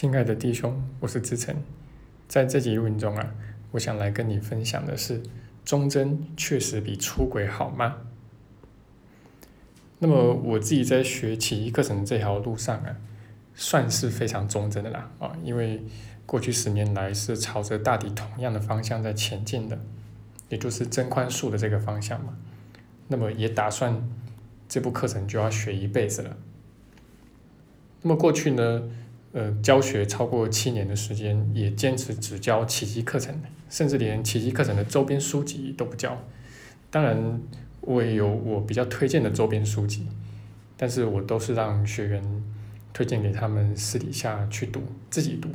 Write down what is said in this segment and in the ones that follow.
亲爱的弟兄，我是志成，在这集录音中啊，我想来跟你分享的是，忠贞确实比出轨好吗？那么我自己在学奇艺课程这条路上啊，算是非常忠贞的啦啊，因为过去十年来是朝着大体同样的方向在前进的，也就是增宽恕的这个方向嘛。那么也打算这部课程就要学一辈子了。那么过去呢？呃，教学超过七年的时间，也坚持只教奇迹课程，甚至连奇迹课程的周边书籍都不教。当然，我也有我比较推荐的周边书籍，但是我都是让学员推荐给他们私底下去读，自己读。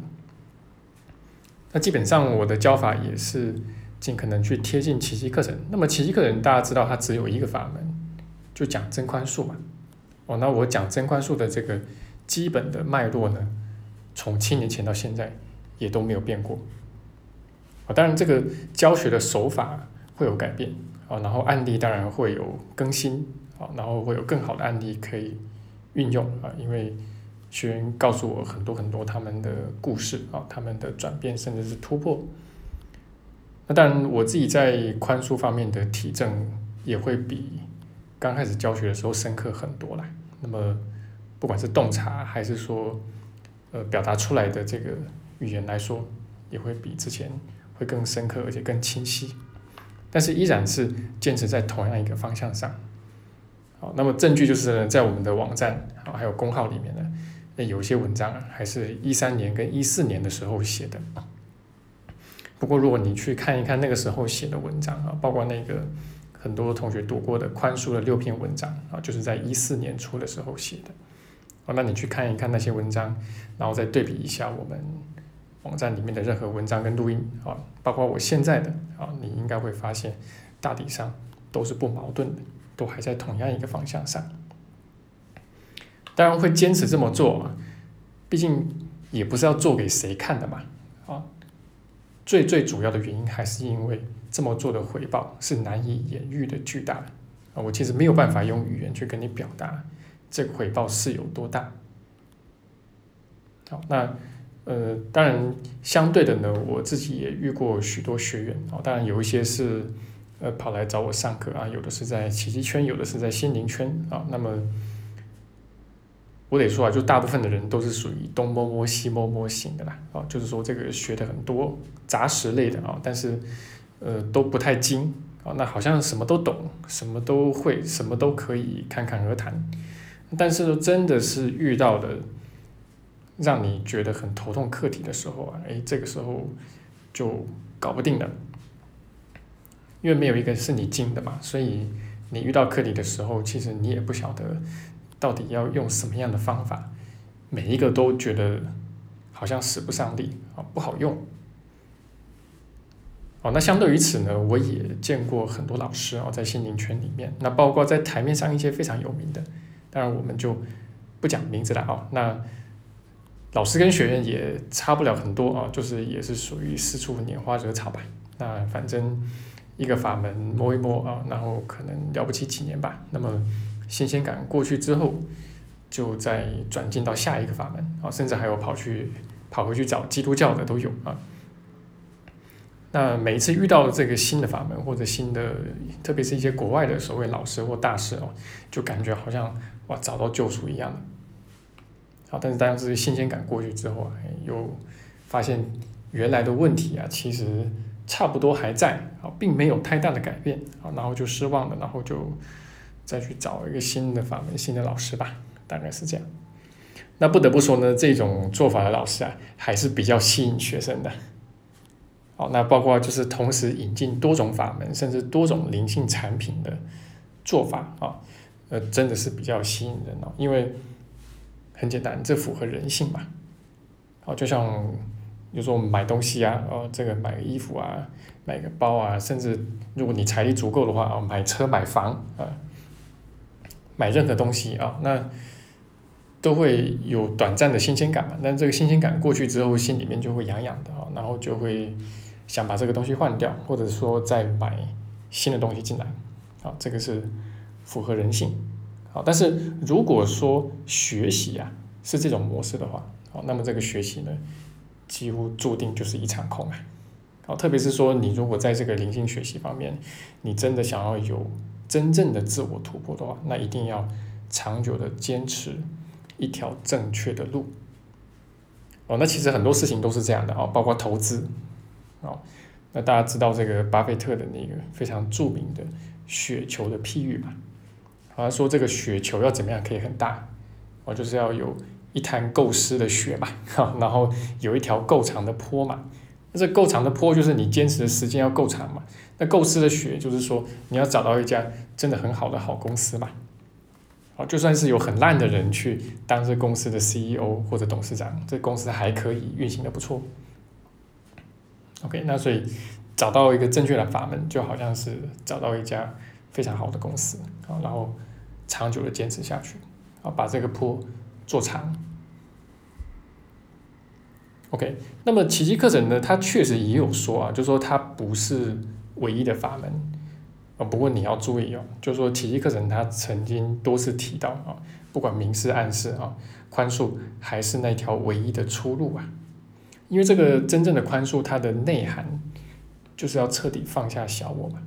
那基本上我的教法也是尽可能去贴近奇迹课程。那么奇迹课程大家知道它只有一个法门，就讲真宽恕嘛。哦，那我讲真宽恕的这个基本的脉络呢？从七年前到现在，也都没有变过。啊，当然这个教学的手法会有改变啊，然后案例当然会有更新啊，然后会有更好的案例可以运用啊，因为学员告诉我很多很多他们的故事啊，他们的转变甚至是突破。那当然我自己在宽恕方面的体证也会比刚开始教学的时候深刻很多啦。那么不管是洞察还是说。呃，表达出来的这个语言来说，也会比之前会更深刻，而且更清晰。但是依然是坚持在同样一个方向上。好，那么证据就是在我们的网站啊，还有公号里面呢，那有一些文章，还是一三年跟一四年的时候写的。不过如果你去看一看那个时候写的文章啊，包括那个很多同学读过的宽恕的六篇文章啊，就是在一四年初的时候写的。哦，那你去看一看那些文章，然后再对比一下我们网站里面的任何文章跟录音啊，包括我现在的啊，你应该会发现大体上都是不矛盾的，都还在同样一个方向上。当然会坚持这么做啊，毕竟也不是要做给谁看的嘛啊。最最主要的原因还是因为这么做的回报是难以言喻的巨大啊，我其实没有办法用语言去跟你表达。这个回报是有多大？好，那呃，当然相对的呢，我自己也遇过许多学员哦，当然有一些是呃跑来找我上课啊，有的是在奇迹圈，有的是在心灵圈啊。那么我得说啊，就大部分的人都是属于东摸摸西摸摸型的啦，啊，就是说这个学的很多杂食类的啊，但是呃都不太精啊，那好像什么都懂，什么都会，什么都可以侃侃而谈。但是真的是遇到的让你觉得很头痛课题的时候啊，哎，这个时候就搞不定了，因为没有一个是你精的嘛，所以你遇到课题的时候，其实你也不晓得到底要用什么样的方法，每一个都觉得好像使不上力啊，不好用。哦，那相对于此呢，我也见过很多老师哦，在心灵圈里面，那包括在台面上一些非常有名的。当然，我们就不讲名字了啊。那老师跟学员也差不了很多啊，就是也是属于四处拈花惹草吧。那反正一个法门摸一摸啊，然后可能了不起几年吧。那么新鲜感过去之后，就再转进到下一个法门啊，甚至还有跑去跑回去找基督教的都有啊。那每一次遇到这个新的法门或者新的，特别是一些国外的所谓老师或大师哦，就感觉好像哇找到救赎一样的。好，但是当这个新鲜感过去之后啊，又发现原来的问题啊，其实差不多还在啊，并没有太大的改变啊，然后就失望了，然后就再去找一个新的法门、新的老师吧，大概是这样。那不得不说呢，这种做法的老师啊，还是比较吸引学生的。好，那包括就是同时引进多种法门，甚至多种灵性产品的做法啊，呃，真的是比较吸引人哦。因为很简单，这符合人性嘛。好，就像比如说我们买东西啊，哦，这个买个衣服啊，买个包啊，甚至如果你财力足够的话啊，买车买房啊，买任何东西啊，那都会有短暂的新鲜感嘛。但这个新鲜感过去之后，心里面就会痒痒的啊，然后就会。想把这个东西换掉，或者说再买新的东西进来，好，这个是符合人性，好，但是如果说学习啊是这种模式的话，好，那么这个学习呢，几乎注定就是一场空啊。好，特别是说你如果在这个灵性学习方面，你真的想要有真正的自我突破的话，那一定要长久的坚持一条正确的路。哦，那其实很多事情都是这样的哦，包括投资，哦，那大家知道这个巴菲特的那个非常著名的雪球的譬喻嘛？好像说这个雪球要怎么样可以很大？哦，就是要有一滩够湿的雪嘛，然后有一条够长的坡嘛。那这够长的坡就是你坚持的时间要够长嘛。那够湿的雪就是说你要找到一家真的很好的好公司嘛。好，就算是有很烂的人去当这公司的 CEO 或者董事长，这公司还可以运行的不错。OK，那所以找到一个正确的法门，就好像是找到一家非常好的公司啊，然后长久的坚持下去啊，把这个坡做长。OK，那么奇迹课程呢，它确实也有说啊，就说它不是唯一的法门。啊，不过你要注意哦，就说奇迹课程它曾经多次提到啊，不管明示暗示啊，宽恕还是那条唯一的出路啊，因为这个真正的宽恕它的内涵就是要彻底放下小我嘛，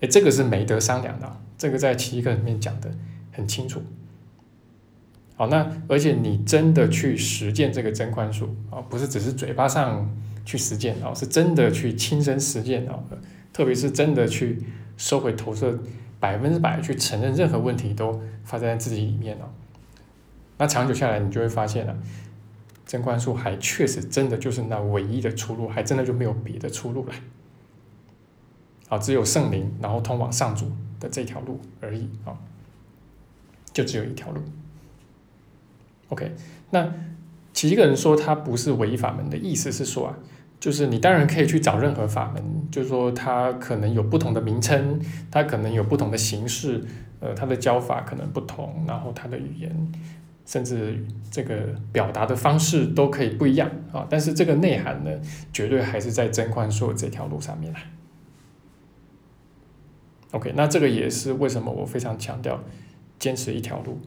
哎，这个是没得商量的，这个在奇迹课里面讲的很清楚。好，那而且你真的去实践这个真宽恕啊，不是只是嘴巴上去实践啊，是真的去亲身实践啊，特别是真的去。收回投射，百分之百去承认任何问题都发生在自己里面了。那长久下来，你就会发现了，真观术还确实真的就是那唯一的出路，还真的就没有别的出路了。啊，只有圣灵，然后通往上主的这条路而已啊，就只有一条路。OK，那其一个人说他不是唯一法门的意思是说啊。就是你当然可以去找任何法门，就是说它可能有不同的名称，它可能有不同的形式，呃，它的教法可能不同，然后它的语言，甚至这个表达的方式都可以不一样啊。但是这个内涵呢，绝对还是在真宽恕这条路上面来。OK，那这个也是为什么我非常强调坚持一条路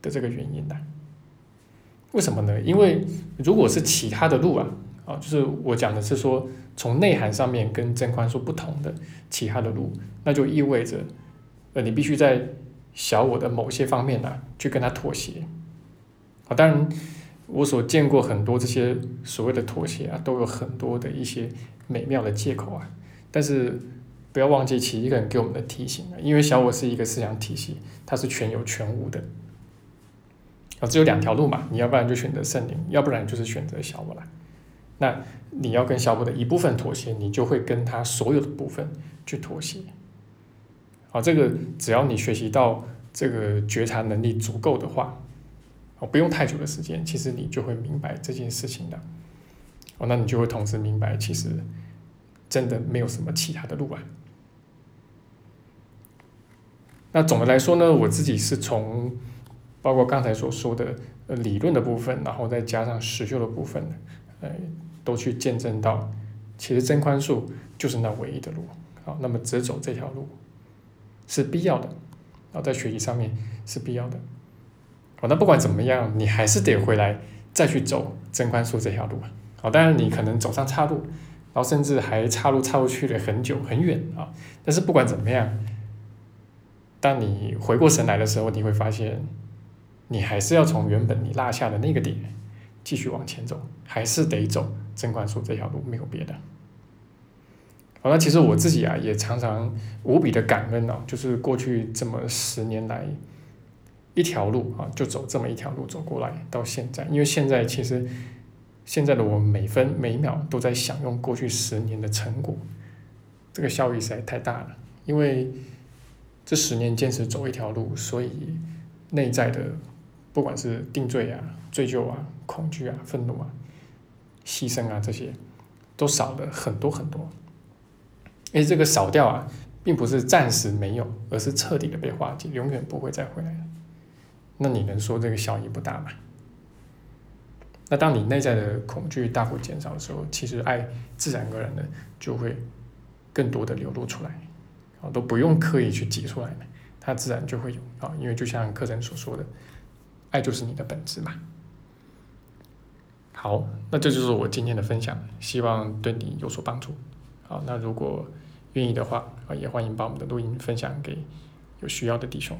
的这个原因呢？为什么呢？因为如果是其他的路啊。啊，就是我讲的是说，从内涵上面跟真宽恕不同的其他的路，那就意味着，呃，你必须在小我的某些方面呢，去跟他妥协。啊，当然，我所见过很多这些所谓的妥协啊，都有很多的一些美妙的借口啊。但是不要忘记其一个人给我们的提醒啊，因为小我是一个思想体系，它是全有全无的。啊，只有两条路嘛，你要不然就选择圣灵，要不然就是选择小我了。那你要跟小我的一部分妥协，你就会跟他所有的部分去妥协。好，这个只要你学习到这个觉察能力足够的话，不用太久的时间，其实你就会明白这件事情的。哦，那你就会同时明白，其实真的没有什么其他的路啊。那总的来说呢，我自己是从包括刚才所说的理论的部分，然后再加上实修的部分，呃。都去见证到，其实真宽恕就是那唯一的路。好，那么只走这条路是必要的，然后在学习上面是必要的。好，那不管怎么样，你还是得回来再去走真宽恕这条路。好，当然你可能走上岔路，然后甚至还岔路岔路去了很久很远啊。但是不管怎么样，当你回过神来的时候，你会发现，你还是要从原本你落下的那个点继续往前走，还是得走。真观术这条路没有别的。好，那其实我自己啊也常常无比的感恩哦，就是过去这么十年来一条路啊，就走这么一条路走过来到现在，因为现在其实现在的我每分每秒都在享用过去十年的成果，这个效益实在太大了。因为这十年坚持走一条路，所以内在的不管是定罪啊、罪疚啊、恐惧啊、愤怒啊。牺牲啊，这些都少了很多很多。因为这个少掉啊，并不是暂时没有，而是彻底的被化解，永远不会再回来了。那你能说这个效益不大吗？那当你内在的恐惧大幅减少的时候，其实爱自然而然的就会更多的流露出来，啊，都不用刻意去挤出来，它自然就会有啊。因为就像课程所说的，爱就是你的本质嘛。好，那这就是我今天的分享，希望对你有所帮助。好，那如果愿意的话，啊，也欢迎把我们的录音分享给有需要的弟兄。